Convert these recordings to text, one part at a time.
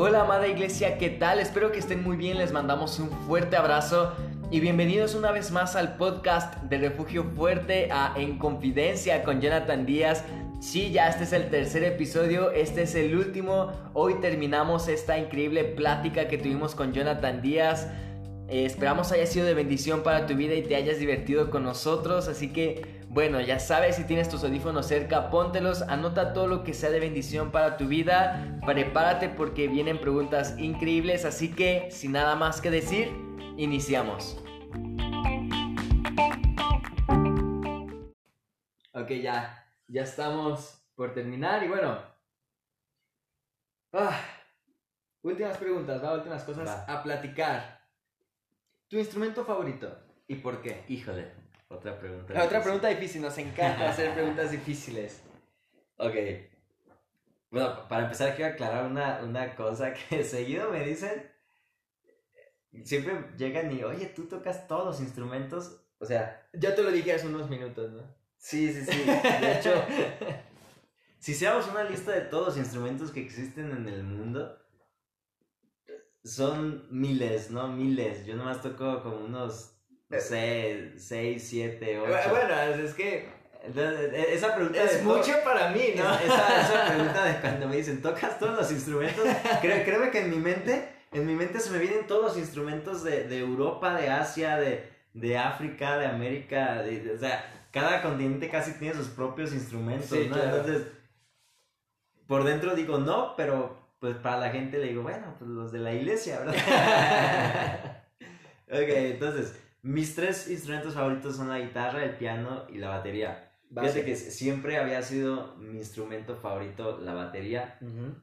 Hola amada iglesia, ¿qué tal? Espero que estén muy bien, les mandamos un fuerte abrazo y bienvenidos una vez más al podcast de Refugio Fuerte a En Confidencia con Jonathan Díaz. Sí, ya este es el tercer episodio, este es el último. Hoy terminamos esta increíble plática que tuvimos con Jonathan Díaz. Eh, esperamos haya sido de bendición para tu vida y te hayas divertido con nosotros. Así que, bueno, ya sabes, si tienes tus audífonos cerca, póntelos, anota todo lo que sea de bendición para tu vida. Prepárate porque vienen preguntas increíbles. Así que, sin nada más que decir, iniciamos. Ok, ya, ya estamos por terminar y bueno. Ah, últimas preguntas, ¿va? Últimas cosas Va. a platicar. ¿Tu instrumento favorito? ¿Y por qué? Híjole, otra pregunta. La otra difícil. pregunta difícil, nos encanta hacer preguntas difíciles. Ok. Bueno, para empezar quiero aclarar una, una cosa que seguido me dicen. Siempre llegan y, oye, tú tocas todos los instrumentos. O sea, Yo te lo dije hace unos minutos, ¿no? sí, sí, sí. De hecho, si hiciéramos una lista de todos los instrumentos que existen en el mundo, son miles, ¿no? Miles. Yo nomás toco como unos, no sé, 6, 7, 8. Bueno, es que Entonces, e- esa pregunta es de- mucho para mí, ¿no? Esa, esa pregunta de cuando me dicen, ¿tocas todos los instrumentos? Creo, créeme que en mi mente, en mi mente se me vienen todos los instrumentos de, de Europa, de Asia, de, de África, de América, de- de- o sea, cada continente casi tiene sus propios instrumentos, Sí, ¿no? claro. Entonces, por dentro digo no, pero pues para la gente le digo, bueno, pues los de la iglesia, ¿verdad? ok, entonces, mis tres instrumentos favoritos son la guitarra, el piano y la batería. Fíjate que siempre había sido mi instrumento favorito la batería. Ujú.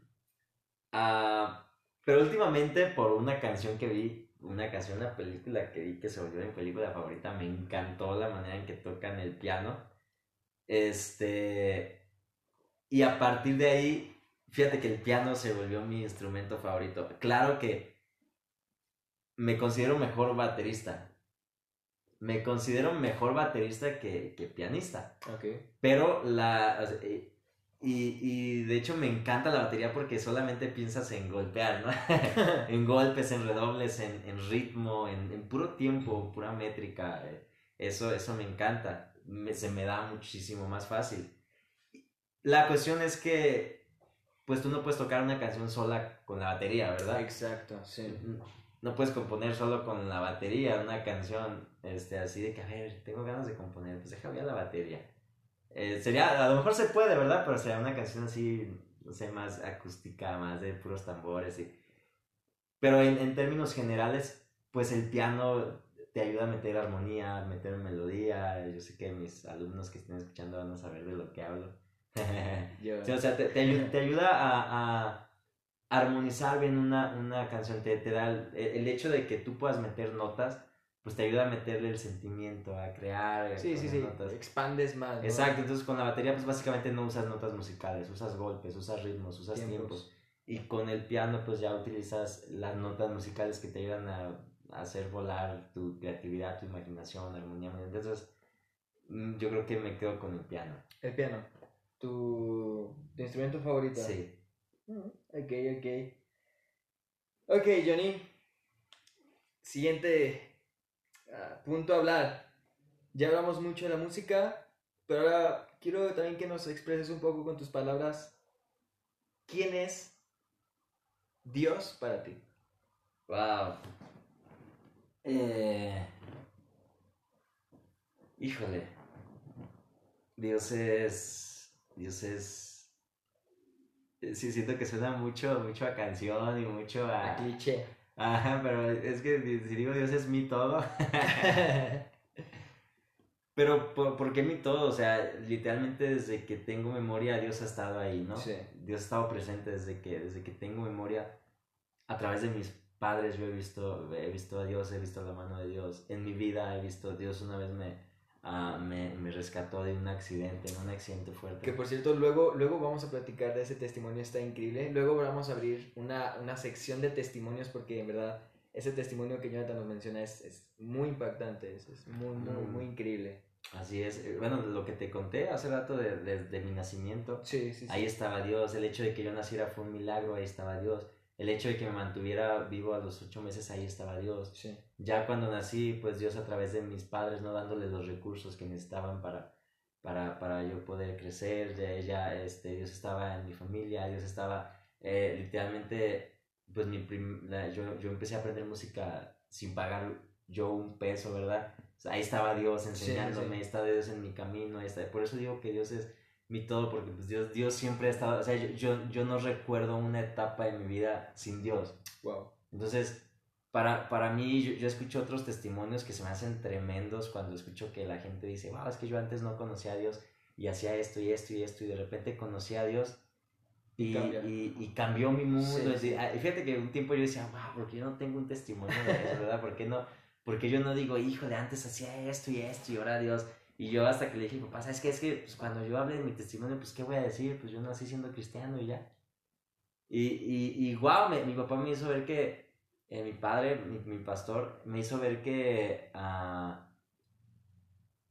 Ah, pero últimamente por una canción que vi, una canción, una película que vi que se volvió mi película favorita, me encantó la manera en que tocan el piano. Este. Y a partir de ahí, fíjate que el piano se volvió mi instrumento favorito. Claro que me considero mejor baterista. Me considero mejor baterista que, que pianista. Ok. Pero la. o sea, eh, Y, y de hecho me encanta la batería porque solamente piensas en golpear, ¿no? en golpes, en redobles, en, en ritmo, en, en puro tiempo, pura métrica. eh, Eso, eso me encanta. Me- se me da muchísimo más fácil. La cuestión es que, pues tú no puedes tocar una canción sola con la batería, ¿verdad? Exacto, sí. No puedes componer solo con la batería una canción este, así de que, a ver, tengo ganas de componer, pues déjame a la batería. Eh, sería, a lo mejor se puede, ¿verdad? Pero sería una canción así, no sé, más acústica, más de puros tambores. Y... Pero en, en términos generales, pues el piano te ayuda a meter armonía, a meter melodía. Yo sé que mis alumnos que estén escuchando van a saber de lo que hablo. Sí, o sea, te, te ayu- te ayuda a, a armonizar bien una, una canción. Te, te da el, el hecho de que tú puedas meter notas, pues te ayuda a meterle el sentimiento, a crear. Sí, sí, sí. notas. Expandes más. ¿no? Exacto, entonces con la batería, pues básicamente no usas notas musicales, usas golpes, usas ritmos, usas Tiempos. tiempos. Y con el piano, pues ya utilizas las notas musicales que te ayudan a, a hacer volar tu creatividad, tu imaginación, armonía. Entonces, mm, yo creo que me quedo con el piano. El piano. Tu, tu instrumento favorito. Sí. Ok, ok. Ok, Johnny. Siguiente ah, punto a hablar. Ya hablamos mucho de la música, pero ahora quiero también que nos expreses un poco con tus palabras. ¿Quién es Dios para ti? Wow. Eh... Híjole. Dios es. Dios es. Eh, Sí, siento que suena mucho, mucho a canción y mucho A a. cliché. Ajá, pero es que si digo Dios es mi todo. Pero, ¿por, por qué mi todo? O sea, literalmente desde que tengo memoria, Dios ha estado ahí, ¿no? Sí. Dios ha estado presente desde que, desde que tengo memoria. A través de mis padres yo he visto, he visto a Dios, he visto la mano de Dios. En mi vida he visto, Dios una vez me, ah, me, me rescató de un accidente, en un accidente fuerte. Que por cierto, luego, luego vamos a platicar de ese testimonio, está increíble. Luego vamos a abrir una, una sección de testimonios porque en verdad ese testimonio que Jonathan nos menciona es, es muy impactante, es, es muy, muy, Mm. muy increíble. Así es. Eh, Bueno, lo que te conté hace rato de, de- de mi nacimiento, Sí, sí, sí. ahí estaba Dios. El hecho de que yo naciera fue un milagro, ahí estaba Dios. El hecho de que me mantuviera vivo a los ocho meses, ahí estaba Dios. Sí. Ya cuando nací, pues Dios a través de mis padres, ¿no? Dándoles los recursos que necesitaban para, para, para yo poder crecer, ya, ya, este, Dios estaba en mi familia, Dios estaba eh, literalmente, pues mi prim- la- yo, yo empecé a aprender música sin pagar yo un peso, ¿verdad? O sea, ahí estaba Dios sí, enseñándome, sí. está Dios en mi camino, ahí está. Por eso digo que Dios es mi todo, porque pues Dios, Dios siempre ha estado, o sea, yo, yo, yo no recuerdo una etapa de mi vida sin Dios. Wow. Entonces, para, para mí, yo, yo escucho otros testimonios que se me hacen tremendos cuando escucho que la gente dice, wow, es que yo antes no conocía a Dios y hacía esto y esto y esto y de repente conocí a Dios y, y, y cambió mi mundo. Sí, Es decir, ah, Fíjate que un tiempo yo decía, wow, porque yo no tengo un testimonio de eso, ¿verdad? ¿Por qué no? Porque yo no digo, híjole, antes hacía esto y esto y ahora Dios. Y yo hasta que le dije, papá, ¿sabes qué? Es que pues, cuando yo hable de mi testimonio, pues, ¿qué voy a decir? Pues yo nací siendo cristiano y ya. Y, y, y wow, me- mi papá me hizo ver que, eh, mi padre, mi, mi pastor, me hizo ver que, ah,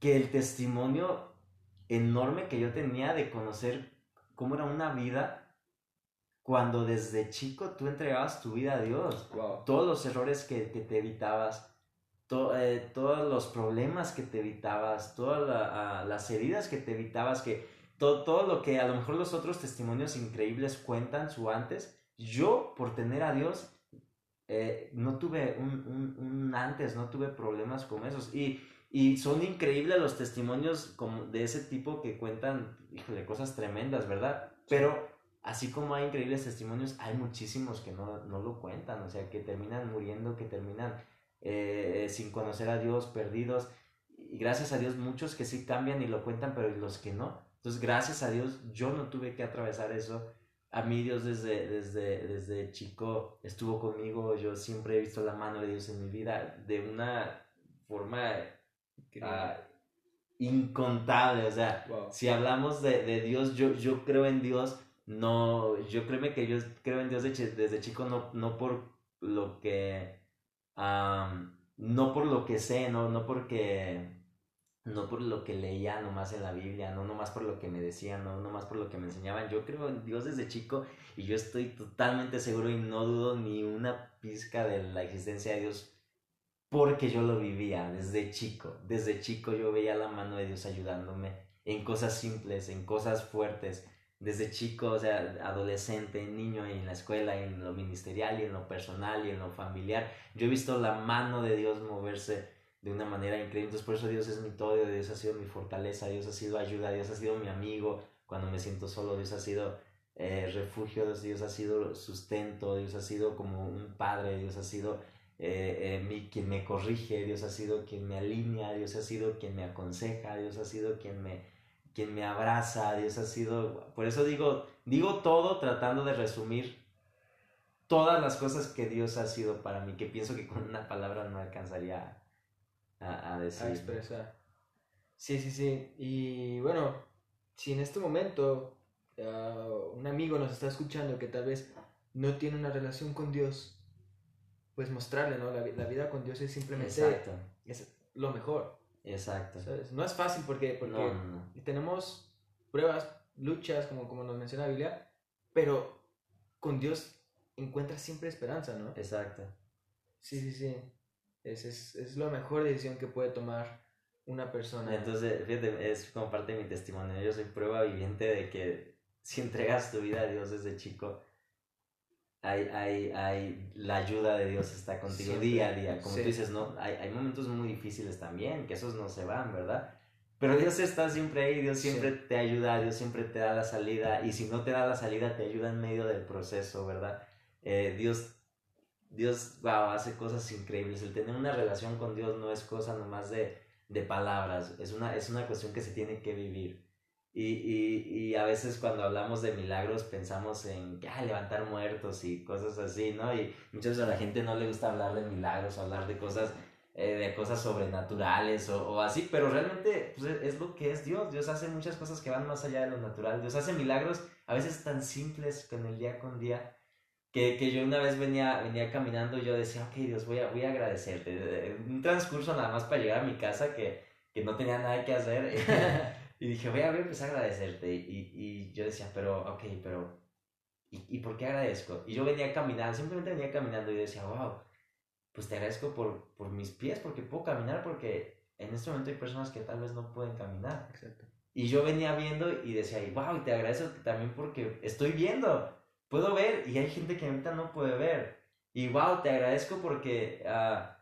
que el testimonio enorme que yo tenía de conocer cómo era una vida cuando desde chico tú entregabas tu vida a Dios Wow. todos los errores que, que te evitabas, to- eh, todos los problemas que te evitabas, todas la- ah, las heridas que te evitabas, que to- todo lo que a lo mejor los otros testimonios increíbles cuentan su antes, yo por tener a Dios eh, no tuve un, un- un antes, no tuve problemas como esos. Y, y son increíbles los testimonios como de ese tipo que cuentan, híjole, cosas tremendas, ¿verdad? Pero así como hay increíbles testimonios, hay muchísimos que no, no lo cuentan, o sea, que terminan muriendo, que terminan eh, sin conocer a Dios, perdidos. Y gracias a Dios muchos que sí cambian y lo cuentan, pero los que no. Entonces, gracias a Dios, yo no tuve que atravesar eso. A mí Dios desde, desde, desde chico estuvo conmigo, yo siempre he visto la mano de Dios en mi vida de una forma ah, incontable, o sea, Wow. si hablamos de, de Dios, yo, yo creo en Dios, no, yo créeme que yo creo en Dios de chi- desde chico, no, no por lo que, no por lo que sé, no, no porque, no por lo que leía nomás en la Biblia, no nomás por lo que me decían, no nomás por lo que me enseñaban, yo creo en Dios desde chico y yo estoy totalmente seguro y no dudo ni una pizca de la existencia de Dios porque yo lo vivía desde chico. Desde chico yo veía la mano de Dios ayudándome en cosas simples, en cosas fuertes. Desde chico, o sea, adolescente, niño, y en la escuela, y en lo ministerial, y en lo personal, y en lo familiar. Yo he visto la mano de Dios moverse de una manera increíble. Entonces, por eso Dios es mi todo, Dios ha sido mi fortaleza, Dios ha sido ayuda, Dios ha sido mi amigo cuando me siento solo, Dios ha sido eh, refugio, Dios ha sido sustento, Dios ha sido como un padre, Dios ha sido eh, eh, mi- quien me corrige, Dios ha sido quien me alinea, Dios ha sido quien me aconseja, Dios ha sido quien me, quien me abraza, Dios ha sido, por eso digo, digo todo tratando de resumir todas las cosas que Dios ha sido para mí, que pienso que con una palabra no alcanzaría a, a a decir. expresar. Sí, sí, sí. Y bueno, si en este momento ah, un amigo nos está escuchando que tal vez no tiene una relación con Dios, pues mostrarle, ¿no? La, la vida con Dios es simplemente Exacto, es lo mejor, exacto. ¿sabes? No es fácil porque, porque No, no, no. tenemos pruebas, luchas, como, como nos menciona la Biblia, pero con Dios encuentras siempre esperanza, ¿no? Exacto. Sí, sí, sí. Es, es, es la mejor decisión que puede tomar una persona. Entonces, fíjate, es como parte de mi testimonio. Yo soy prueba viviente de que si entregas tu vida a Dios desde chico, hay, hay, hay, la ayuda de Dios está contigo Siempre, día a día. Como sí. tú dices, no, hay, hay momentos muy difíciles también, que esos no se van, ¿verdad? Pero Dios está siempre ahí, Dios siempre Sí. te ayuda, Dios siempre te da la salida. Y si no te da la salida, te ayuda en medio del proceso, ¿verdad? Eh, Dios, Dios, wow, hace cosas increíbles. El tener una relación con Dios no es cosa nomás de, de palabras, es una, es una cuestión que se tiene que vivir. Y, y, y a veces cuando hablamos de milagros pensamos en ah, levantar muertos y cosas así, ¿no? Y muchas veces a la gente no le gusta hablar de milagros, hablar de cosas, eh, de cosas sobrenaturales o, o así, pero realmente pues, es, es lo que es Dios. Dios hace muchas cosas que van más allá de lo natural. Dios hace milagros a veces tan simples con el día con día. Que, que yo una vez venía, venía caminando y yo decía, ok Dios, voy a, voy a agradecerte. Un transcurso nada más para llegar a mi casa que, que no tenía nada que hacer. Y dije, voy a, voy a empezar a agradecerte. Y, y yo decía, pero, ok, pero, ¿Y, ¿Y por qué agradezco? Y yo venía caminando, simplemente venía caminando y decía, wow, pues te agradezco por, por mis pies, porque puedo caminar, porque en este momento hay personas que tal vez no pueden caminar. Exacto. Y yo venía viendo y decía, wow, y te agradezco también porque estoy viendo, puedo ver, y hay gente que ahorita no puede ver. Y wow, te agradezco porque, ah,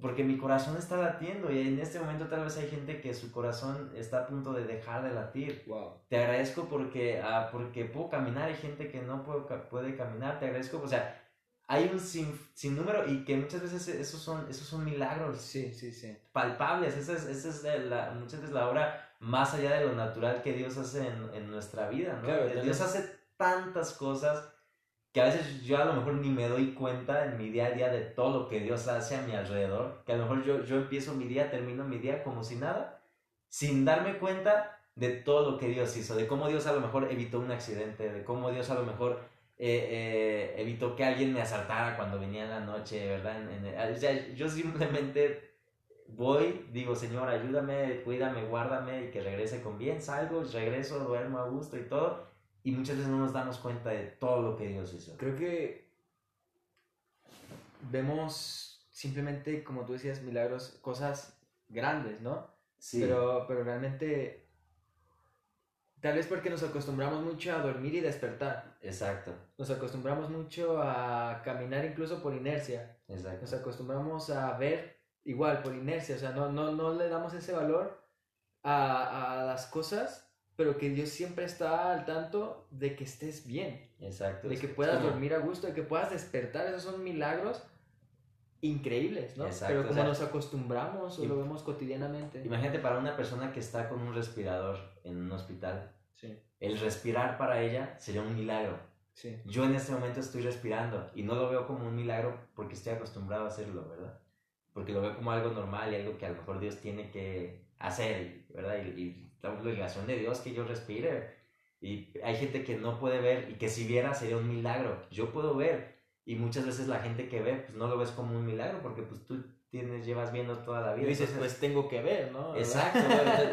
porque mi corazón está latiendo y en este momento tal vez hay gente que su corazón está a punto de dejar de latir. Wow. Te agradezco porque, ah, porque puedo caminar, hay gente que no puede, puede caminar, te agradezco, o sea, hay un sin, sinnúmero y que muchas veces esos son, esos son milagros Sí, sí, sí. palpables, esa es, esa es la, muchas veces la obra más allá de lo natural que Dios hace en, en nuestra vida, ¿no? Claro, Dios tenemos- hace tantas cosas que a veces yo a lo mejor ni me doy cuenta en mi día a día de todo lo que Dios hace a mi alrededor, que a lo mejor yo, yo empiezo mi día, termino mi día como si nada, sin darme cuenta de todo lo que Dios hizo, de cómo Dios a lo mejor evitó un accidente, de cómo Dios a lo mejor eh, eh, evitó que alguien me asaltara cuando venía en la noche, ¿verdad? En- en- o sea, yo simplemente voy, digo, Señor, ayúdame, cuídame, guárdame y que regrese con bien, salgo, regreso, duermo a gusto y todo. Y muchas veces no nos damos cuenta de todo lo que Dios hizo. Creo que vemos simplemente, como tú decías, milagros, cosas grandes, ¿no? Sí, Pero, pero realmente, tal vez porque nos acostumbramos mucho a dormir y despertar. exacto, Nos acostumbramos mucho a caminar incluso por inercia. exacto. Nos acostumbramos a ver igual por inercia. O sea, no, no, no le damos ese valor a, a las cosas, pero que Dios siempre está al tanto de que estés bien. Exacto. De que puedas dormir a gusto, de que puedas despertar. Esos son milagros increíbles, ¿no? Exacto, Pero o como sea, nos acostumbramos o lo vemos cotidianamente. Imagínate para una persona que está con un respirador en un hospital, Sí, el respirar para ella sería un milagro. sí. Yo en este momento estoy respirando y no lo veo como un milagro porque estoy acostumbrado a hacerlo, ¿verdad? Porque lo veo como algo normal y algo que a lo mejor Dios tiene que hacer, ¿verdad? Y, y la obligación de Dios que yo respire. Y hay gente que no puede ver y que si viera sería un milagro. Yo puedo ver y muchas veces la gente que ve pues no lo ves como un milagro porque pues tú tienes, llevas viendo toda la Y vida. dices, entonces- pues tengo que ver, ¿no? Exacto,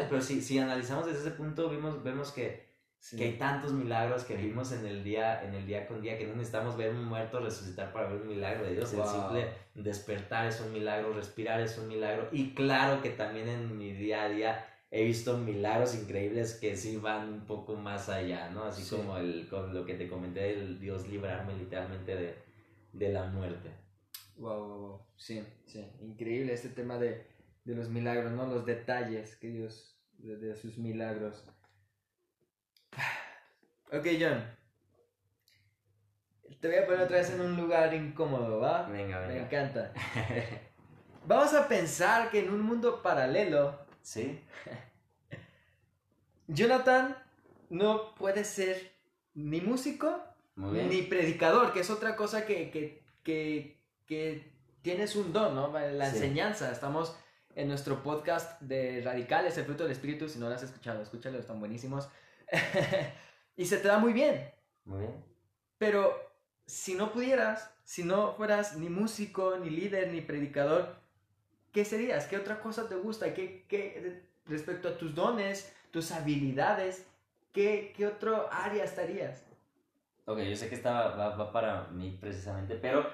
pero si, si analizamos desde ese punto vemos, vemos que Sí. que hay tantos milagros que vivimos en el día en el día con día que no necesitamos ver un muerto resucitar para ver un milagro de Dios el Wow. simple despertar es un milagro respirar es un milagro y claro que también en mi día a día he visto milagros increíbles que sí van un poco más allá no así Sí. como el con lo que te comenté el Dios librarme literalmente de, de la muerte Wow, wow, wow. Sí, sí. Increíble este tema de, de los milagros, ¿no? Los detalles que Dios, de, de sus milagros. Ok, John. Te voy a poner otra vez en un lugar incómodo, ¿va? venga Me venga encanta. Vamos a pensar que en un mundo paralelo, sí Jonathan no puede ser ni músico ni predicador, que es otra cosa que, que, que, que tienes un don, ¿no? La Sí. enseñanza. Estamos en nuestro podcast de Radicales, el fruto del espíritu. Si no lo has escuchado, escúchalo, están buenísimos. y se te da muy bien. muy bien Pero si no pudieras, si no fueras ni músico, ni líder, ni predicador, ¿qué serías? ¿Qué otra cosa te gusta? ¿Qué, qué respecto a tus dones, tus habilidades, qué, qué otro área estarías? Ok, yo sé que esta va, va para mí precisamente, pero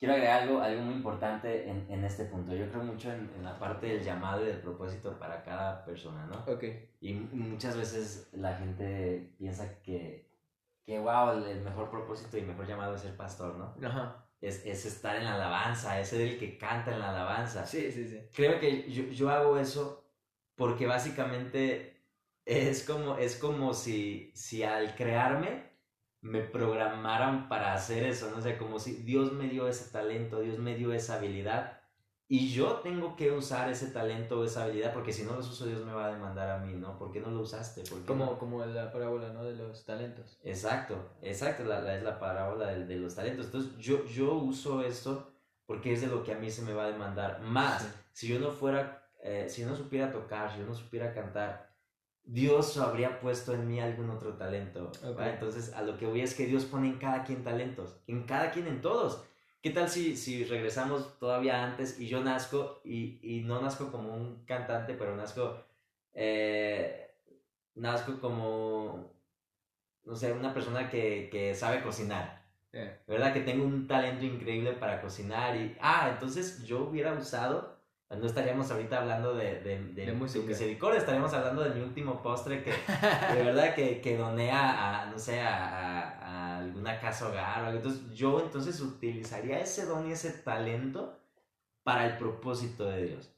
quiero agregar algo, algo muy importante en, en este punto. Yo creo mucho en, en la parte del llamado y del propósito para cada persona, ¿no? Ok. Y muchas veces la gente piensa que, que wow, el, el mejor propósito y mejor llamado es ser pastor, ¿no? Ajá. Es, es estar en la alabanza, es ser el que canta en la alabanza. Sí, sí, sí. Creo que yo, yo hago eso porque básicamente es como, es como si, si al crearme me programaran para hacer eso, ¿no? O sea, como si Dios me dio ese talento, Dios me dio esa habilidad y yo tengo que usar ese talento o esa habilidad porque si no los uso Dios me va a demandar a mí, ¿no? ¿Por qué no lo usaste? ¿Por qué Como, no? como la parábola, ¿no? De los talentos. Exacto, exacto, la, la- es la parábola de, de los talentos. Entonces yo, yo uso esto porque es de lo que a mí se me va a demandar. Más, Sí. si yo no fuera, eh, si yo no supiera tocar, si yo no supiera cantar, Dios habría puesto en mí algún otro talento. Ok. ¿va? Entonces a lo que voy es que Dios pone en cada quien talentos, en cada quien, en todos. ¿Qué tal si, si regresamos todavía antes y yo nazco y, y no nazco como un cantante, pero nazco, eh, nazco como no sé, una persona que, que sabe cocinar. ¿Verdad? Que tengo un talento increíble para cocinar y... Ah, entonces yo hubiera usado... No estaríamos ahorita hablando de, de, de, De misericordia, estaríamos hablando de mi último postre que de verdad que, que doné a, a, no sé, a, a- a alguna casa hogar. Entonces yo entonces utilizaría ese don y ese talento para el propósito de Dios.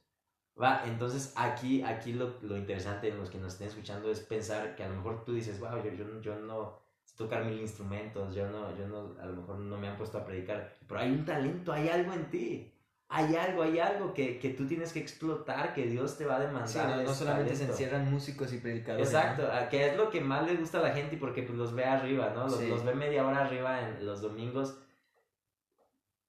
Va, entonces aquí, aquí lo, lo interesante en los que nos estén escuchando es pensar que a lo mejor tú dices, wow, yo, yo, yo no sé tocar mil instrumentos, yo no, yo no, a lo mejor no me han puesto a predicar, pero hay un talento, hay algo en ti. Hay algo, hay algo que, que tú tienes que explotar, que Dios te va a demandar. sí, no, no solamente se encierran músicos y predicadores. Exacto, a- que es lo que más le gusta a la gente y porque pues, los ve arriba, ¿no? Los, Sí. los ve media hora arriba en los domingos.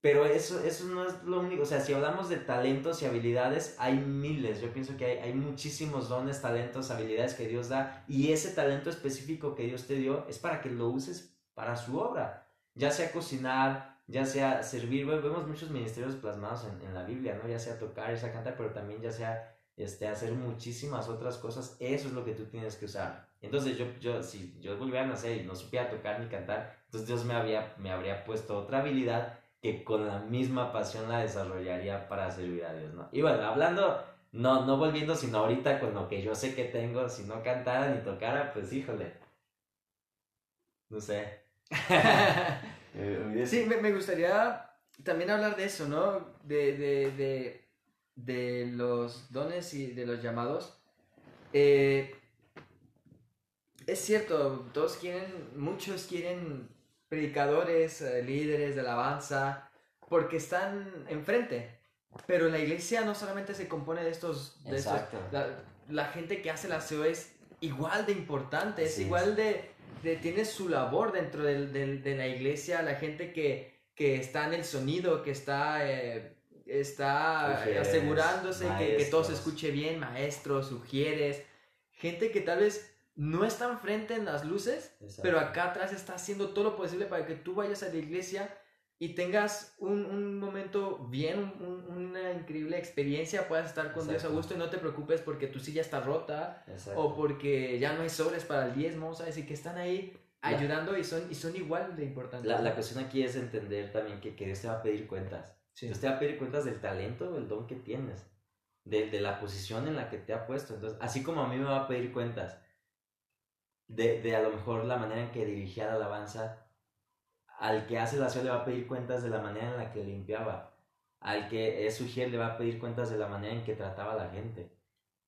Pero eso, eso no es lo único, o sea, si hablamos de talentos y habilidades, hay miles, yo pienso que hay, hay muchísimos dones, talentos, habilidades que Dios da y ese talento específico que Dios te dio es para que lo uses para su obra, ya sea cocinar, ya sea servir, ve- vemos muchos ministerios plasmados en, en la Biblia, ¿no? Ya sea tocar, ya sea cantar, pero también ya sea este, hacer muchísimas otras cosas, eso es lo que tú tienes que usar. Entonces yo, yo si yo volviera a nacer y no supiera tocar ni cantar, entonces Dios me, había, me habría puesto otra habilidad que con la misma pasión la desarrollaría para servir a Dios, ¿no? Y bueno, hablando, no, no volviendo, sino ahorita con lo que yo sé que tengo, si no cantara ni tocara, pues híjole, no sé. Eh, hubiese- Sí, me, me gustaría también hablar de eso, ¿no? De, de, de, de los dones y de los llamados. Eh, es cierto, todos quieren, muchos quieren predicadores, eh, líderes de alabanza, porque están enfrente. Pero la iglesia no solamente se compone de estos... De estos- la, la gente que hace la SEO es igual de importante, es. igual de, de- tiene su labor dentro del- del- de la iglesia, la gente que, que está en el sonido, que está, eh, está asegurándose que, que todo se escuche bien, maestros, sugieres, gente que tal vez no está enfrente en las luces, Exacto. pero acá atrás está haciendo todo lo posible para que tú vayas a la iglesia y tengas un, un momento bien, un- un- una increíble experiencia, puedas estar con Dios a gusto y no te preocupes porque tu silla está rota Exacto. o porque ya no hay sobres para el diezmo, ¿sabes? Y que están ahí La- ayudando y son, y son igual de importantes. La, la cuestión aquí es entender también que, que Dios te va a pedir cuentas. Sí. Dios te va a pedir cuentas del talento, del don que tienes, de, de la posición en la que te ha puesto. Entonces, así como a mí me va a pedir cuentas de, de a lo mejor la manera en que dirigía la alabanza, al que hace la acción le va a pedir cuentas de la manera en la que limpiaba. Al que es sugier le va a pedir cuentas de la manera en que trataba a la gente.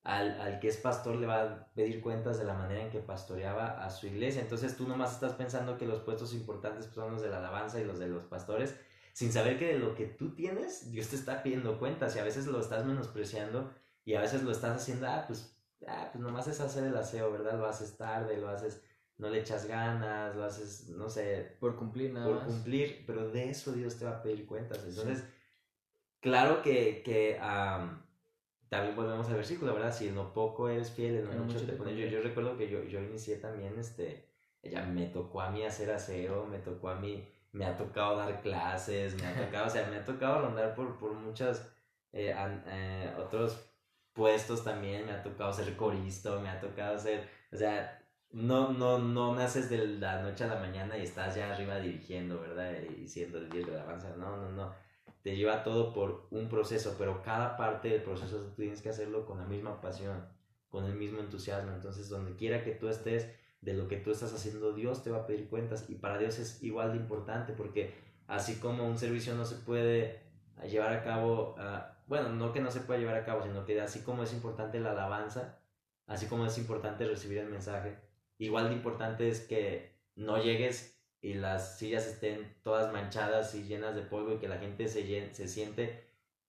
Al, al que es pastor le va a pedir cuentas de la manera en que pastoreaba a su iglesia. Entonces tú nomás estás pensando que los puestos importantes son los de la alabanza y los de los pastores, sin saber que de lo que tú tienes, Dios te está pidiendo cuentas y a veces lo estás menospreciando y a veces lo estás haciendo, ah, pues, ah, pues nomás es hacer el aseo, ¿verdad? Lo haces tarde, lo haces, no le echas ganas, lo haces, no sé, Por cumplir nada por más. cumplir, pero de eso Dios te va a pedir cuentas. Entonces, claro que, que am, también volvemos al versículo, ¿verdad? Si en lo poco eres fiel, en lo mucho mucho te pones. Yo recuerdo que yo, yo inicié también, este, ya me tocó a mí hacer aseo, me tocó a mí, me ha tocado dar clases, me ha tocado, o sea, me ha tocado rondar por, por muchas, eh, an- eh, otros puestos también, me ha tocado ser corista, me ha tocado ser, o sea, no, no, no naces de la noche a la mañana y estás ya arriba dirigiendo, ¿verdad? Y siendo el líder de la alabanza. No, no, no. Te lleva todo por un proceso, pero cada parte del proceso tú tienes que hacerlo con la misma pasión, con el mismo entusiasmo. Entonces, donde quiera que tú estés, de lo que tú estás haciendo, Dios te va a pedir cuentas. Y para Dios es igual de importante, porque así como un servicio no se puede llevar a cabo, ah, bueno, no que no se pueda llevar a cabo, sino que así como es importante la alabanza, así como es importante recibir el mensaje, igual de importante es que no llegues y las sillas estén todas manchadas y llenas de polvo y que la gente se, llen- se siente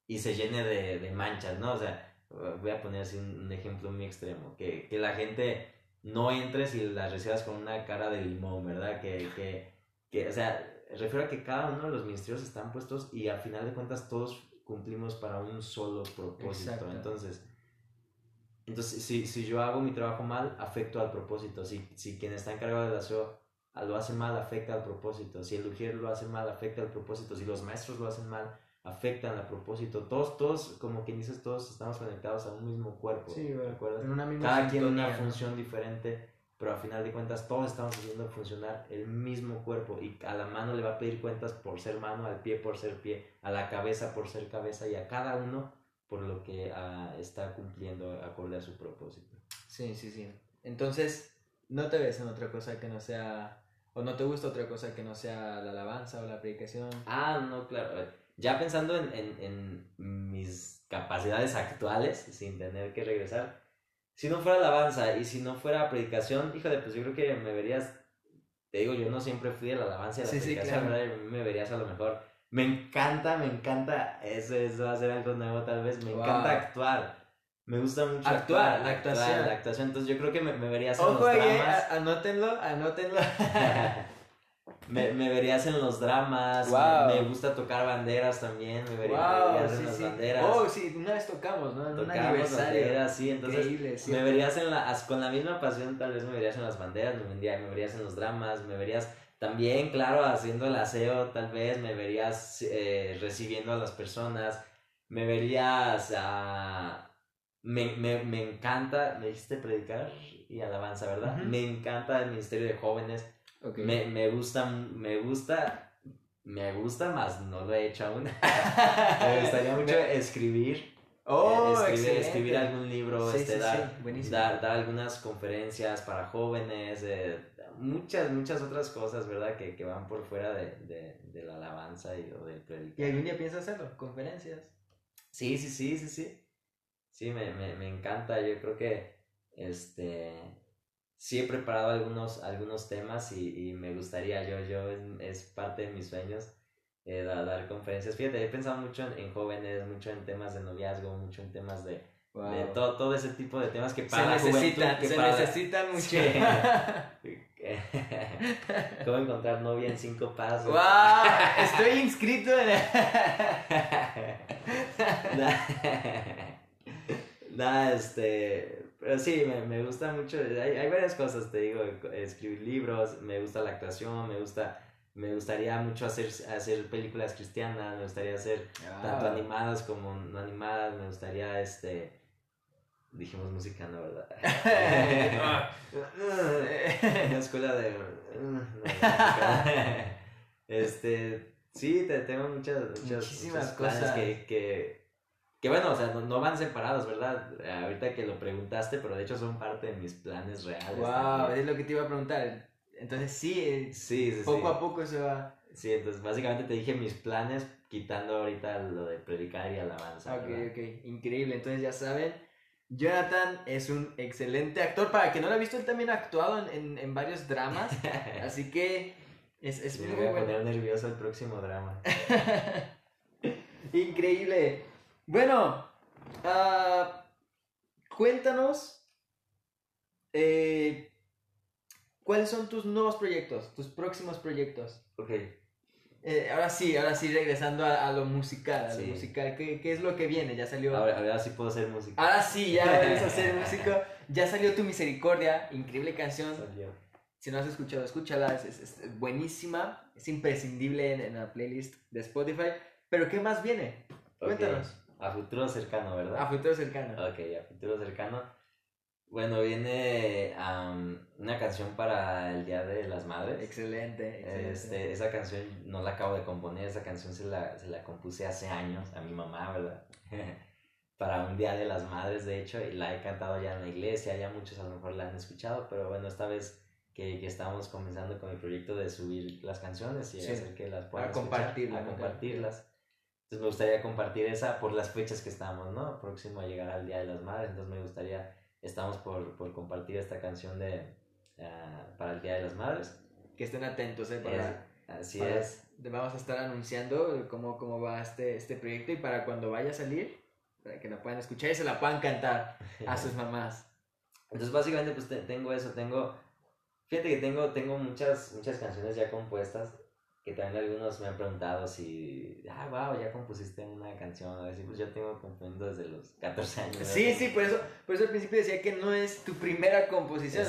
y se llene de, de manchas, ¿no? O sea, voy a poner así un, un ejemplo muy extremo, que, que la gente no entres y la recibas con una cara de limón, ¿verdad? Que, que, que, o sea, refiero a que cada uno de los ministerios están puestos y al final de cuentas todos cumplimos para un solo propósito. Exacto. Entonces, entonces si, si yo hago mi trabajo mal, afecto al propósito. Si, si quien está encargado del aseo ah, lo hace mal, afecta al propósito. Si el ujier lo hace mal, afecta al propósito. Si los maestros lo hacen mal, afectan al propósito. Todos, todos, como quien dices, todos estamos conectados a un mismo cuerpo. Sí, ¿te acuerdas? en una misma Cada quien una función diferente, pero a final de cuentas todos estamos haciendo funcionar el mismo cuerpo y a la mano le va a pedir cuentas por ser mano, al pie por ser pie, a la cabeza por ser cabeza y a cada uno por lo que ah, está cumpliendo acorde a su propósito. Sí, sí, sí. Entonces, no te ves en otra cosa que no sea, o no te gusta otra cosa que no sea la alabanza o la predicación. Ah, no, claro. Ya pensando en, en, en mis capacidades actuales, sin tener que regresar, si no fuera alabanza y si no fuera predicación, híjole, pues yo creo que me verías, te digo, yo no siempre fui de la alabanza y la predicación, me verías a lo mejor. Me encanta, me encanta, eso, eso va a ser algo nuevo tal vez, me encanta actuar. Me gusta mucho actuar, la actuación. la actuación, entonces yo creo que me, me verías en los dramas. anótenlo, anótenlo. Me, me, verías en los dramas, me, gusta tocar banderas también, me, verías en las banderas. Oh, sí, una vez tocamos, ¿no? En tocamos un aniversario. Banderas, sí, entonces me verías en la, con la misma pasión, tal vez me verías en las banderas, me verías en los dramas, me verías también, claro, haciendo el aseo, tal vez me verías eh, recibiendo a las personas, me verías a... Me, me, me encanta, me dijiste predicar y alabanza, ¿verdad? Me encanta el ministerio de jóvenes me, me gusta, me gusta, me gusta más, no lo he hecho aún. me gustaría mucho escribir. Oh, escribir, escribir, algún libro, este, dar, dar, dar, algunas conferencias para jóvenes, eh, muchas, muchas otras cosas, ¿verdad? Que, que van por fuera de, de, de, la alabanza y o del predicar. ¿Y algún día piensas hacerlo? ¿Conferencias? Sí, sí, sí, sí, sí. Sí, me, me, me encanta. Yo creo que este sí he preparado algunos, algunos temas y, y me gustaría, yo, yo es, parte de mis sueños eh, dar, conferencias. Fíjate, he pensado mucho en, jóvenes, mucho en temas de noviazgo, mucho en temas de, de todo, todo ese tipo de temas que para se necesitan, se necesitan mucho. ¿Cómo encontrar novia en cinco pasos? ¡Wow! Estoy inscrito en... Nada, este pero sí, me, me gusta mucho. Hay, hay, varias cosas, te digo, escribir libros, me gusta la actuación, me gusta me gustaría mucho hacer, hacer películas cristianas, me gustaría hacer tanto ah. animadas como no animadas, me gustaría este dijimos música, no, ¿verdad? Una escuela de este sí, te tengo muchas muchas, Muchísimas cosas que, que que bueno, o sea, no, van separados, ¿verdad? Ahorita que lo preguntaste, pero de hecho son parte de mis planes reales. Wow, es lo que te iba a preguntar. Entonces sí, eh, sí, sí poco a poco se va. Sí, entonces básicamente te dije mis planes quitando ahorita lo de predicar y alabanza. Ok, ok, increíble. Entonces ya saben, Jonathan es un excelente actor. Para que no lo ha visto, él también ha actuado en, en, en varios dramas. así que es, es Me voy a poner nervioso el próximo drama. increíble. Bueno, uh, cuéntanos eh, cuáles son tus nuevos proyectos, tus próximos proyectos. Ok. Eh, ahora sí, ahora sí, regresando a, lo musical, a lo musical, ¿qué, ¿qué, es lo que viene? Ya salió... Ahora, sí puedo ser músico. Ahora sí, ya a ser músico. Ya salió Tu Misericordia, increíble canción. Si no has escuchado, escúchala, es, buenísima, es imprescindible en, la playlist de Spotify. Pero ¿qué más viene? Cuéntanos. A futuro cercano, ¿verdad? A futuro cercano. Ok, a futuro cercano. Bueno, viene una canción para el Día de las Madres. Excelente, Este, esa canción no la acabo de componer, esa canción se la, se la compuse hace años a mi mamá, ¿verdad? para un Día de las Madres, de hecho, y la he cantado ya en la iglesia, ya muchos a lo mejor la han escuchado, pero bueno, esta vez que, que estamos comenzando con el proyecto de subir las canciones y hacer que las puedan a compartirlas. A compartirlas. Entonces me gustaría compartir esa por las fechas que estamos, ¿no? Próximo a llegar al Día de las Madres, entonces me gustaría, estamos por, por compartir esta canción de, uh, para el Día de las Madres. Que estén atentos, ¿eh? Para, así es. Vamos a estar anunciando cómo, cómo va este, este proyecto y para cuando vaya a salir, para que la puedan escuchar y se la puedan cantar a sus mamás. Entonces básicamente pues tengo eso, tengo... Fíjate que tengo, tengo muchas, muchas canciones ya compuestas que también algunos me han preguntado si, ah, wow, ya compusiste una canción, a decir, pues yo tengo componiendo desde los 14 años. Sí, sí, por eso, por eso al principio decía que no es tu primera composición,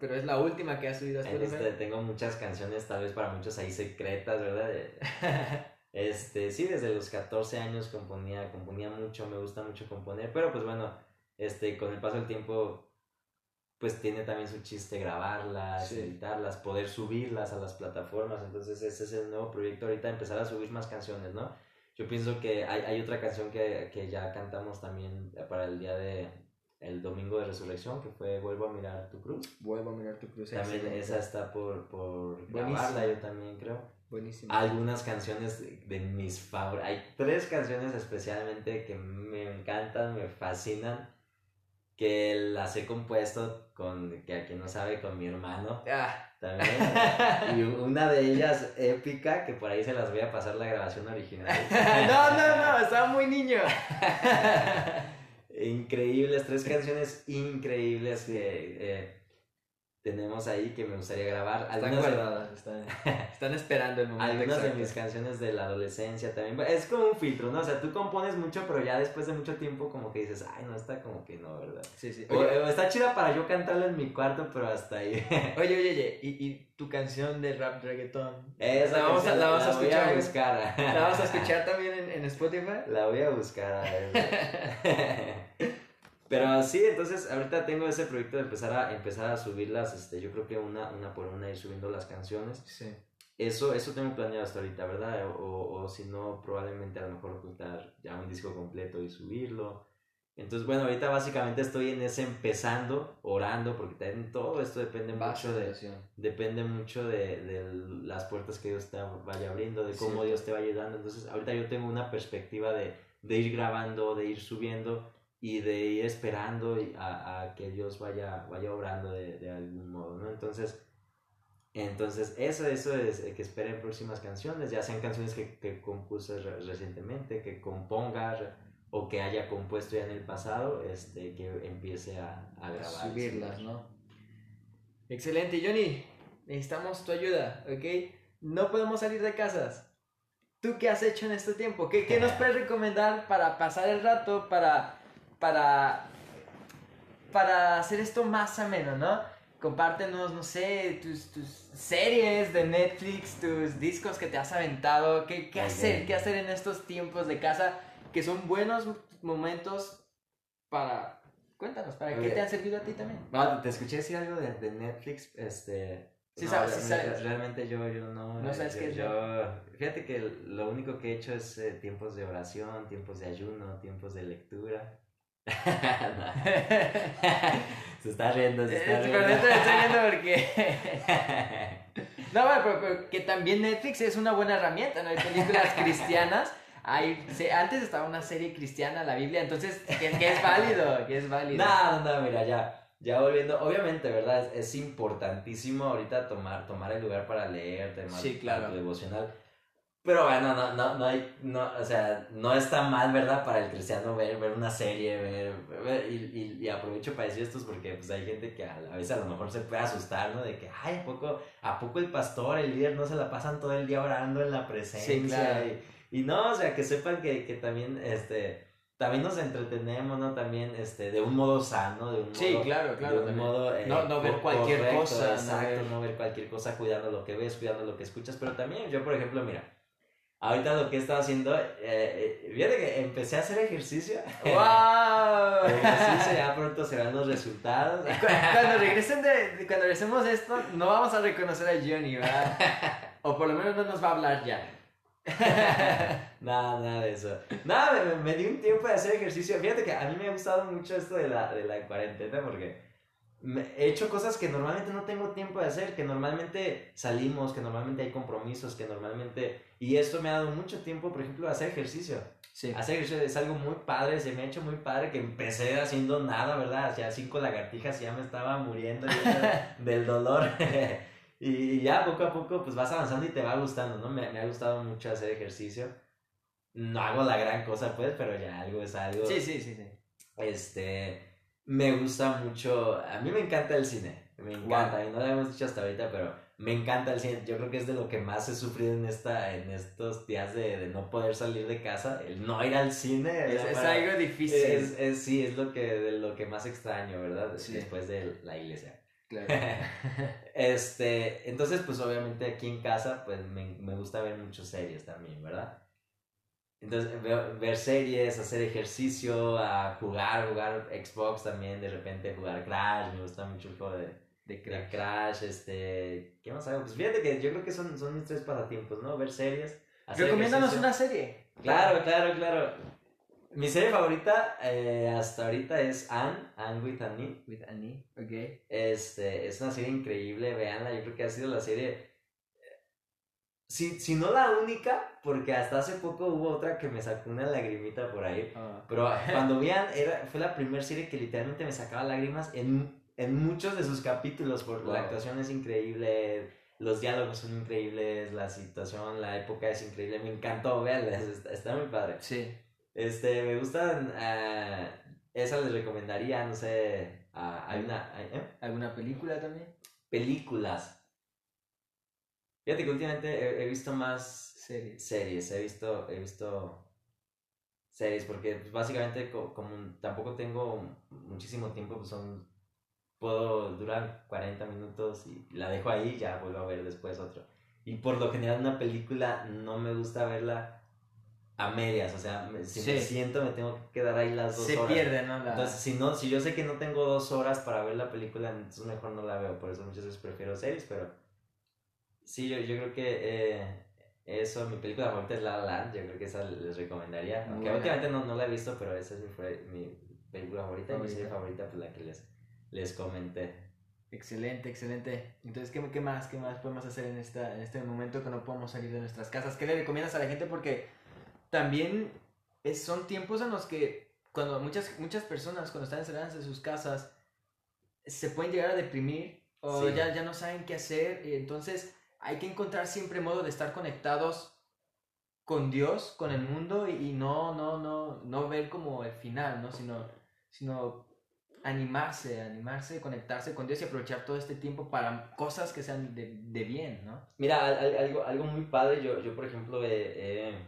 pero es la última que has subido a este, Tengo muchas canciones, tal vez para muchos ahí secretas, ¿verdad? este, sí, desde los 14 años componía, componía mucho, me gusta mucho componer, pero pues bueno, este, con el paso del tiempo pues tiene también su chiste grabarlas, Sí. editarlas, poder subirlas a las plataformas. Entonces ese es el nuevo proyecto ahorita, empezar a subir más canciones, ¿no? Yo pienso que hay, hay otra canción que, que ya cantamos también para el día de el domingo de resurrección, que fue Vuelvo a mirar tu cruz. Vuelvo a mirar tu cruz. También esa está por, por grabarla, yo también creo. Buenísimo. Algunas canciones de, de mis favoritas. Hay tres canciones especialmente que me encantan, me fascinan, que las he compuesto con, que a quien no sabe, con mi hermano Ah, también. Y una de ellas épica, que por ahí se las voy a pasar la grabación original. no, no, no, estaba muy niño. increíbles, tres canciones increíbles que eh, tenemos ahí que me gustaría grabar. Están Algunas de- guardadas, están, están esperando el momento Algunas de mis canciones de la adolescencia también. Es como un filtro, ¿no? O sea, tú compones mucho, pero ya después de mucho tiempo como que dices, ay, no, está como que no, ¿verdad? Sí, sí. Oye, o está chida para yo cantarla en mi cuarto, pero hasta ahí. oye, oye, oye, ¿y, y tu canción de rap reggaetón? Esa La vamos a- la vamos a voy escuchar. buscar. ¿La vamos a escuchar también en, en Spotify? La voy a buscar, a ver. Pero sí, entonces ahorita tengo ese proyecto de empezar a empezar a subirlas, este, yo creo que una, una por una ir subiendo las canciones. Sí. Eso, eso tengo planeado hasta ahorita, ¿verdad? O, o si no, probablemente a lo mejor ocultar ya un disco completo y subirlo. Entonces, bueno, ahorita básicamente estoy en ese empezando, orando, porque también todo esto depende mucho de, depende mucho de, de las puertas que Dios te vaya abriendo, de cómo Cierto. Dios te va ayudando. Entonces, ahorita yo tengo una perspectiva de, de ir grabando, de ir subiendo y de ir esperando a, a que Dios vaya, vaya obrando de, de algún modo, ¿no? Entonces, entonces eso, eso es eh, que esperen próximas canciones, ya sean canciones que, que compuse re- recientemente, que componga o que haya compuesto ya en el pasado, este, que empiece a, a grabar. subirlas, subir. ¿no? Excelente, Johnny. Necesitamos tu ayuda, ¿ok? No podemos salir de casas. ¿Tú qué has hecho en este tiempo? ¿Qué, qué nos puedes recomendar para pasar el rato, para, para, para hacer esto más ameno, ¿no? Compártenos, no sé, tus, tus series de Netflix, tus discos que te has aventado. ¿Qué, qué hacer? ¿Qué hacer en estos tiempos de casa? Que son buenos momentos para... Cuéntanos, ¿para qué Ok. te han servido a ti también? No, te escuché decir algo de, de Netflix, este... Sí no, sabes, sí sabes. realmente yo, yo no... No sabes yo, qué es yo, Fíjate que lo único que he hecho es eh, tiempos de oración, tiempos de ayuno, tiempos de lectura. se está riendo, se está Eh, riendo. Pero estoy estoy viendo porque... No, bueno, pero, pero que también Netflix es una buena herramienta, ¿no? Hay películas cristianas. Hay, se- antes estaba una serie cristiana, la Biblia, entonces, que, que es válido, que es válido. No, no, no, mira, ya, ya volviendo, obviamente, ¿verdad? Es, es importantísimo ahorita tomar, tomar el lugar para leer, tomar Sí, claro. devocional. Pero bueno, no, no, no hay, no, o sea, no está mal, ¿verdad? Para el cristiano ver, ver una serie, ver, ver- y, y, y aprovecho para decir esto porque pues hay gente que a la vez a lo mejor se puede asustar, ¿no? De que, ay, ¿a poco, ¿a poco el pastor, el líder no se la pasan todo el día orando en la presencia? Sí, claro. y, y no, o sea, que sepan que, que también, este, también nos entretenemos, ¿no? También, este, de un modo sano, de un Sí, modo... claro, claro. de un modo, eh, No- no ver cualquier cosa, no Exacto, ver- no ver cualquier cosa, cuidando lo que ves, cuidando lo que escuchas. Pero también, yo, por ejemplo, mira, ahorita lo que he estado haciendo, eh, eh, fíjate que empecé a hacer ejercicio. ¡Wow! El ejercicio ya pronto se ven los resultados. Cu- Cuando regresen de, cuando regresemos de esto, no vamos a reconocer a Johnny, ¿verdad? O por lo menos no nos va a hablar ya. Nada, nada de eso. Nada, me, me di un tiempo de hacer ejercicio. Fíjate que a mí me ha gustado mucho esto de la, de la cuarentena porque he hecho cosas que normalmente no tengo tiempo de hacer, que normalmente salimos, que normalmente hay compromisos, que normalmente... Y esto me ha dado mucho tiempo, por ejemplo, a hacer ejercicio. Sí. Hacer ejercicio es algo muy padre, se me ha hecho muy padre que empecé haciendo nada, ¿verdad? Hacía cinco lagartijas y ya me estaba muriendo del dolor. y ya poco a poco pues vas avanzando y te va gustando, ¿no? Me, me ha gustado mucho hacer ejercicio. No hago la gran cosa pues, pero ya algo es algo. Sí, sí, sí, sí. Este, me gusta mucho, a mí me encanta el cine, me encanta, y no lo hemos dicho hasta ahorita, pero me encanta el cine, yo creo que es de lo que más he sufrido en, esta, en estos días de, de no poder salir de casa, el no ir al cine. Es, algo difícil. es, es- sí, es lo que, de lo que más extraño, ¿verdad? Sí. Después de la iglesia. Claro. Este, entonces, pues obviamente aquí en casa, pues me, me gusta ver muchas series también, ¿verdad? Entonces, ver series, hacer ejercicio, a jugar, jugar Xbox también, de repente jugar Crash, me gusta mucho el juego de, De de Crash, este, ¿qué más hago? Pues fíjate que yo creo que son, son mis tres pasatiempos, ¿no? Ver series, hacer Recomiéndanos ejercicio. una serie. Claro, claro, claro. Mi serie favorita eh, hasta ahorita es Anne, Anne with an E. With Annie, ok. Este, es una serie increíble, véanla, yo creo que ha sido la serie, si, si no la única, porque hasta hace poco hubo otra que me sacó una lagrimita por ahí, Ah. pero cuando vean, era, fue la primera serie que literalmente me sacaba lágrimas en, en muchos de sus capítulos, porque Wow. la actuación es increíble, los diálogos son increíbles, la situación, la época es increíble, me encantó, véanla, está, está muy padre. Sí. Este, me gustan, ah, esa les recomendaría, no sé, ah, hay una, hay- ¿eh? ¿Alguna película también? películas. Fíjate que últimamente he, he visto más Series. series, he visto, he visto series, porque pues, básicamente co- como tampoco tengo muchísimo tiempo, pues son, puedo durar 40 minutos y la dejo ahí y ya vuelvo a ver después otro. Y por lo general una película no me gusta verla a medias, o sea, me- si me siento me tengo que quedar ahí las dos Se horas. pierde, ¿no? La... Entonces, si, no, si yo sé que no tengo dos horas para ver la película, entonces mejor no la veo. Por eso muchas veces prefiero series, pero sí, yo, yo creo que eh, eso, mi película favorita es La La Land. Yo creo que esa les recomendaría. Aunque últimamente no, no la he visto, pero esa es mi, mi película favorita y mi serie favorita, pues la que les, les comenté. Excelente, excelente. Entonces, ¿qué, qué más, qué más podemos hacer en, esta, en este momento que no podemos salir de nuestras casas? ¿Qué le recomiendas a la gente? Porque también es- son tiempos en los que cuando muchas, muchas personas cuando están encerradas en sus casas se pueden llegar a deprimir o Sí. ya, ya no saben qué hacer. y entonces hay que encontrar siempre modo de estar conectados con Dios, con el mundo y, no, no, no, no ver como el final, ¿no? Sino, sino animarse, animarse, conectarse con Dios y aprovechar todo este tiempo para cosas que sean de, de bien, ¿no? Mira, al- al- algo, algo muy padre, yo, yo por ejemplo he, he-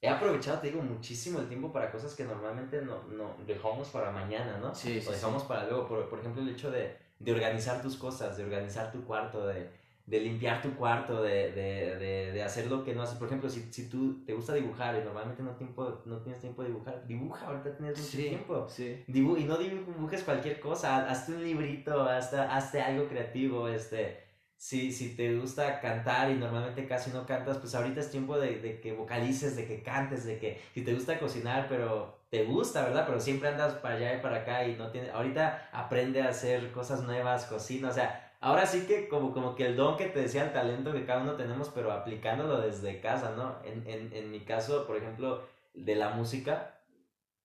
he aprovechado, te digo, muchísimo el tiempo para cosas que normalmente no, no dejamos para mañana, ¿no? Sí, sí, o dejamos para luego, por, por ejemplo, el hecho de, de organizar tus cosas, de organizar tu cuarto, de, de limpiar tu cuarto, de, de, de, de hacer lo que no haces. Por ejemplo, si, si tú te gusta dibujar y normalmente no, tiempo, no tienes tiempo de dibujar, dibuja, ahorita tienes mucho tiempo. sí. Dibu- y no dibujes cualquier cosa, hazte un librito, hazte, hazte algo creativo, este, si, si te gusta cantar y normalmente casi no cantas, pues ahorita es tiempo de, de que vocalices, de que cantes, de que si te gusta cocinar, pero te gusta, ¿verdad? Pero siempre andas para allá y para acá y no tienes, ahorita aprende a hacer cosas nuevas, cocina, o sea, ahora sí que como, como que el don que te decía, el talento que cada uno tenemos, pero aplicándolo desde casa, ¿no? En, en, en mi caso, por ejemplo, de la música,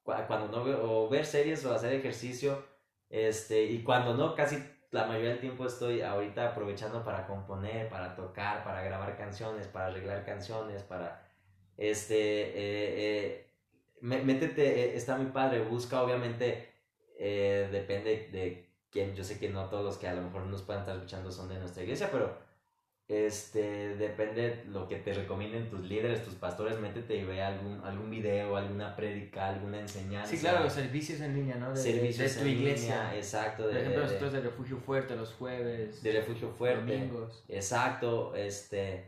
cua- cuando no veo, o ver series o hacer ejercicio, este, y cuando no, casi la mayoría del tiempo estoy ahorita aprovechando para componer, para tocar, para grabar canciones, para arreglar canciones, para, este, eh, eh, mé- métete, eh, está muy padre, busca obviamente, depende de quién, yo sé que no todos los que a lo mejor nos puedan estar escuchando son de nuestra iglesia, pero este, depende lo que te recomienden tus líderes, tus pastores, métete y ve algún, algún video, alguna prédica, alguna enseñanza. Sí, claro, los servicios en línea, ¿no? De, de- servicios de tu en iglesia. línea, exacto, Por de, ejemplo, de- nosotros de Refugio Fuerte los jueves, de refugio fuerte. domingos. Exacto, este,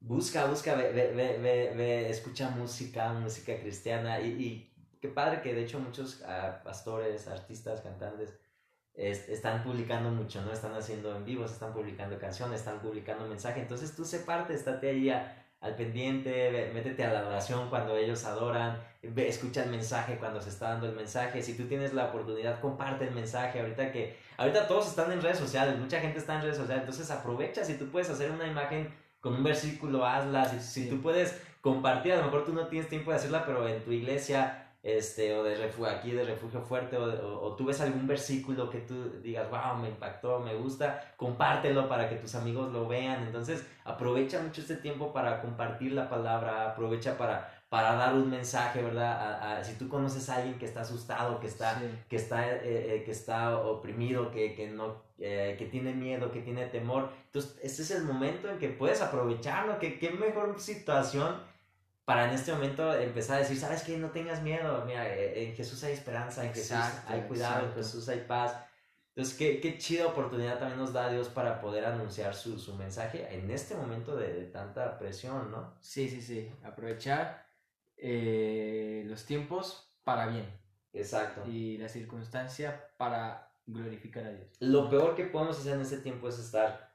busca, busca, ve, ve, ve, ve, escucha música, música cristiana y, y qué padre que de hecho muchos ah, pastores, artistas, cantantes es- están publicando mucho, ¿no? Están haciendo en vivos, están publicando canciones, están publicando mensajes, entonces tú sé parte, estate ahí a- al pendiente, métete a la adoración cuando ellos adoran, ve, escucha el mensaje cuando se está dando el mensaje, si tú tienes la oportunidad, comparte el mensaje, ahorita que, ahorita todos están en redes sociales, mucha gente está en redes sociales, entonces aprovecha, si tú puedes hacer una imagen con un versículo, hazla, si, si Sí. tú puedes compartir, a lo mejor tú no tienes tiempo de hacerla, pero en tu iglesia, este, o de refugio, aquí de refugio fuerte, o, o- o tú ves algún versículo que tú digas, wow, me impactó, me gusta, compártelo para que tus amigos lo vean. Entonces, aprovecha mucho este tiempo para compartir la palabra, aprovecha para, para dar un mensaje, ¿verdad? A- a- si tú conoces a alguien que está asustado, que está, Sí. que está, eh, eh, que está oprimido, que, que no, eh, que tiene miedo, que tiene temor. Entonces, este es el momento en que puedes aprovecharlo. ¿Qué, qué mejor situación para en este momento empezar a decir, sabes que no tengas miedo, mira, eh, en Jesús hay esperanza, en Jesús Exacto, hay cuidado, en exacto. Jesús hay paz. Entonces, qué, qué chida oportunidad también nos da Dios para poder anunciar su, su mensaje en este momento de, de tanta presión, ¿no? Sí, sí, sí. Aprovechar eh, los tiempos para bien Exacto. y la circunstancia para glorificar a Dios. Lo peor que podemos hacer en ese tiempo es estar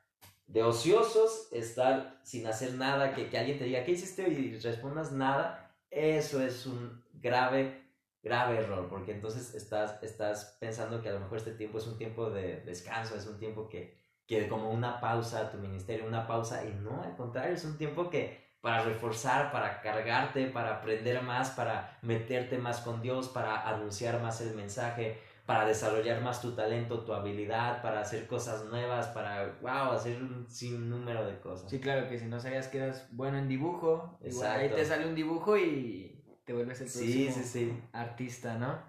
de ociosos, estar sin hacer nada, que, que alguien te diga, ¿qué hiciste? Y respondas nada. Eso es un grave, grave error, porque entonces estás, estás pensando que a lo mejor este tiempo es un tiempo de descanso, es un tiempo que, que como una pausa a tu ministerio, una pausa, y no, al contrario, es un tiempo que para reforzar, para cargarte, para aprender más, para meterte más con Dios, para anunciar más el mensaje, para desarrollar más tu talento, tu habilidad, para hacer cosas nuevas, para, wow, hacer un sinnúmero de cosas. Sí, claro, que si no sabías que eras bueno en dibujo, igual ahí te sale un dibujo y te vuelves el próximo sí, sí. artista, ¿no?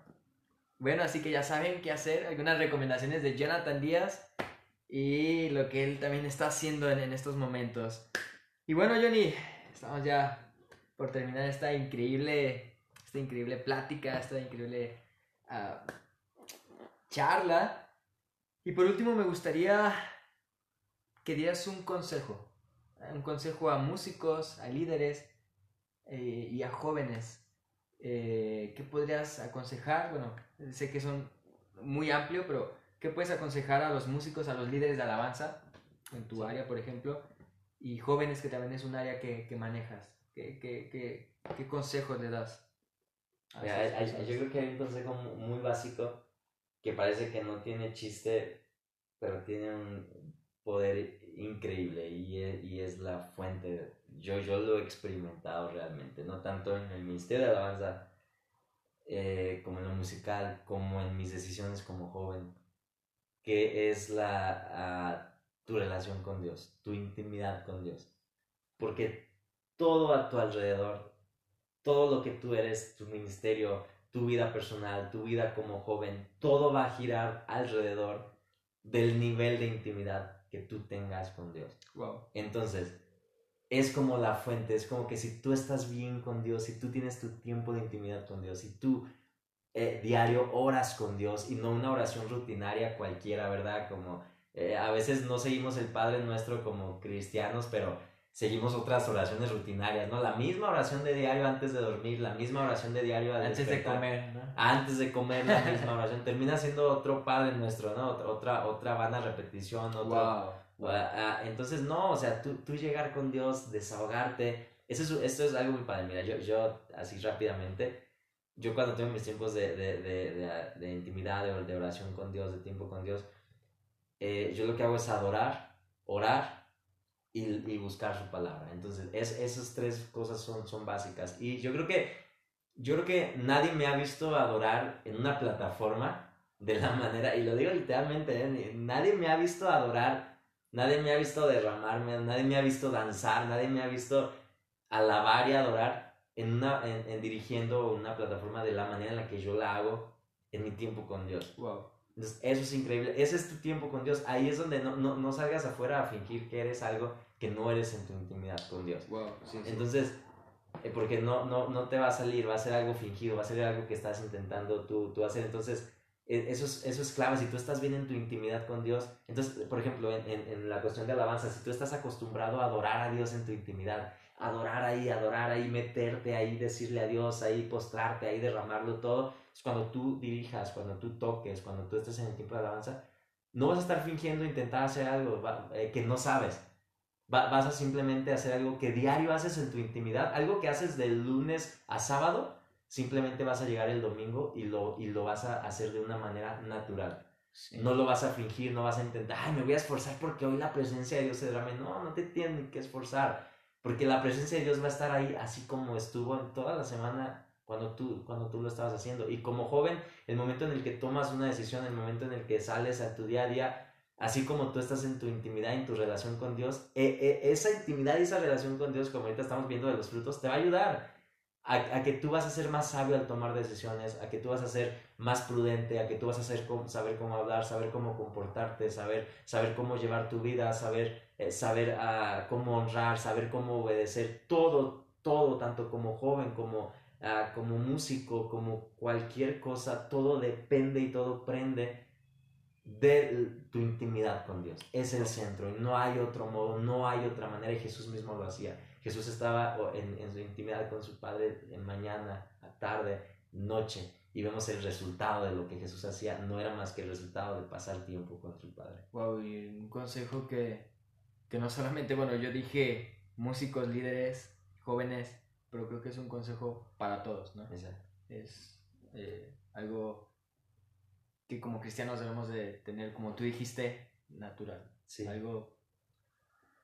Bueno, así que ya saben qué hacer, algunas recomendaciones de Jonathan Díaz y lo que él también está haciendo en, en estos momentos. Y bueno, Johnny, estamos ya por terminar esta increíble, esta increíble plática, esta increíble ah, charla. Y por último me gustaría que dieras un consejo, un consejo a músicos, a líderes eh, y a jóvenes. Eh, ¿Qué podrías aconsejar? Bueno, sé que son muy amplio, pero ¿qué puedes aconsejar a los músicos, a los líderes de alabanza, en tu Sí. área, por ejemplo, y jóvenes que también es un área que, que manejas? ¿Qué, qué, qué, qué consejos le das? Mira, hay- yo creo que hay un consejo mu- muy básico que parece que no tiene chiste, pero tiene un poder increíble y es, y es la fuente. Yo, yo lo he experimentado realmente, no tanto en el Ministerio de Alabanza eh, como en lo musical, como en mis decisiones como joven, que es la, ah, tu relación con Dios, tu intimidad con Dios. Porque todo a tu alrededor todo lo que tú eres, tu ministerio, tu vida personal, tu vida como joven, todo va a girar alrededor del nivel de intimidad que tú tengas con Dios. Wow. Entonces, es como la fuente, es como que si tú estás bien con Dios, si tú tienes tu tiempo de intimidad con Dios, si tú eh, diario oras con Dios y no una oración rutinaria cualquiera, ¿verdad? Como eh, a veces no seguimos el Padre Nuestro como cristianos, pero seguimos otras oraciones rutinarias, ¿no? La misma oración de diario antes de dormir, la misma oración de diario al Antes de comer, ¿no? antes de comer la misma oración, termina siendo otro Padre Nuestro, ¿no? Otra, otra, vana repetición, otro, Wow. Entonces, no, o sea, tú, tú llegar con Dios, desahogarte, eso es, esto es algo muy padre. Mira, yo, yo así rápidamente, yo cuando tengo mis tiempos de, de, de, de, intimidad, de, de oración con Dios, de tiempo con Dios, eh, yo lo que hago es adorar, orar y, y buscar su palabra. Entonces, es, esas tres cosas son, son básicas. Y yo creo que, yo creo que nadie me ha visto adorar en una plataforma de la manera, y lo digo literalmente, ¿eh? nadie me ha visto adorar Nadie me ha visto derramarme, nadie me ha visto danzar, nadie me ha visto alabar y adorar en una, en, en dirigiendo una plataforma de la manera en la que yo la hago en mi tiempo con Dios. Wow. Entonces, eso es increíble. Ese es tu tiempo con Dios. Ahí es donde no, no, no salgas afuera a fingir que eres algo que no eres en tu intimidad con Dios. Wow. Sí, sí. Entonces, eh, porque no, no, no te va a salir, va a ser algo fingido, va a ser algo que estás intentando tú, tú hacer. Entonces, eh, eso es, eso es clave. Si tú estás bien en tu intimidad con Dios, entonces, por ejemplo, en, en, en la cuestión de alabanza, si tú estás acostumbrado a adorar a Dios en tu intimidad, adorar ahí, adorar ahí, meterte ahí, decirle a Dios ahí, postrarte ahí, derramarlo todo, es cuando tú dirijas, cuando tú toques, cuando tú estés en el tiempo de alabanza, no vas a estar fingiendo intentar hacer algo eh, que no sabes. Va- vas a simplemente hacer algo que diario haces en tu intimidad, algo que haces de lunes a sábado, simplemente vas a llegar el domingo y lo, y lo vas a hacer de una manera natural. Sí. No lo vas a fingir, no vas a intentar, ay, me voy a esforzar porque hoy la presencia de Dios se derrame. No, no te tienes que esforzar, porque la presencia de Dios va a estar ahí así como estuvo en toda la semana cuando tú, cuando tú lo estabas haciendo. Y como joven, el momento en el que tomas una decisión, el momento en el que sales a tu día a día, así como tú estás en tu intimidad, en tu relación con Dios, eh, eh, esa intimidad y esa relación con Dios, como ahorita estamos viendo de los frutos, te va a ayudar a, que tú vas a ser más sabio al tomar decisiones, a que tú vas a ser más prudente, a que tú vas a saber cómo hablar, saber cómo comportarte, saber, saber cómo llevar tu vida, saber, eh, saber ah, cómo honrar, saber cómo obedecer, todo, todo, tanto como joven, como, ah, como músico, como cualquier cosa, todo depende y todo prende de tu intimidad con Dios. Es el centro y no hay otro modo, no hay otra manera y Jesús mismo lo hacía. Jesús estaba en, en su intimidad con su Padre en mañana, a tarde, noche, y vemos el resultado de lo que Jesús hacía, no era más que el resultado de pasar tiempo con su Padre. Wow, y un consejo que, que no solamente, bueno, yo dije músicos, líderes, jóvenes, pero creo que es un consejo para todos, ¿no? Exacto. Es eh, algo que como cristianos debemos de tener, como tú dijiste, natural. Sí. Algo,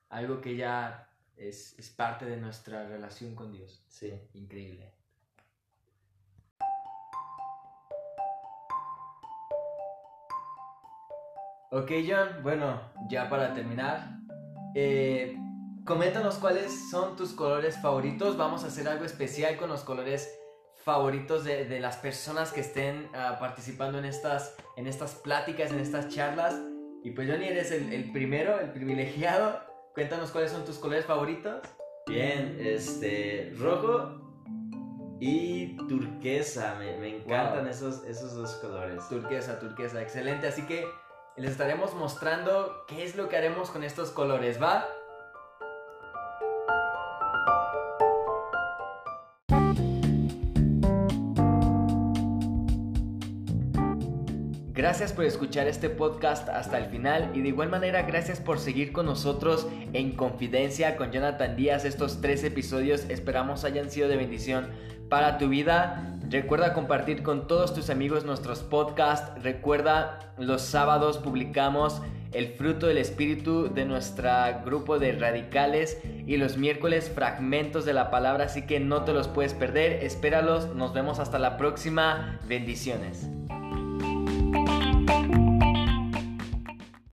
algo que ya es, es parte de nuestra relación con Dios. Sí. Increíble. Ok, John, bueno, ya para terminar, eh, coméntanos cuáles son tus colores favoritos. Vamos a hacer algo especial con los colores favoritos de, de las personas que estén ah, participando en estas, en estas pláticas, en estas charlas. Y pues, Johnny, eres el, el primero, el privilegiado. Cuéntanos cuáles son tus colores favoritos. Bien, este, rojo y turquesa, me, me encantan Wow. esos, esos dos colores. Turquesa, turquesa, excelente. Así que les estaremos mostrando qué es lo que haremos con estos colores, ¿va? Gracias por escuchar este podcast hasta el final y de igual manera gracias por seguir con nosotros en Confidencia con Jonathan Díaz. Estos tres episodios esperamos hayan sido de bendición para tu vida. Recuerda compartir con todos tus amigos nuestros podcasts. Recuerda los sábados publicamos el fruto del espíritu de nuestro grupo de radicales y los miércoles fragmentos de la palabra. Así que no te los puedes perder. Espéralos. Nos vemos hasta la próxima. Bendiciones.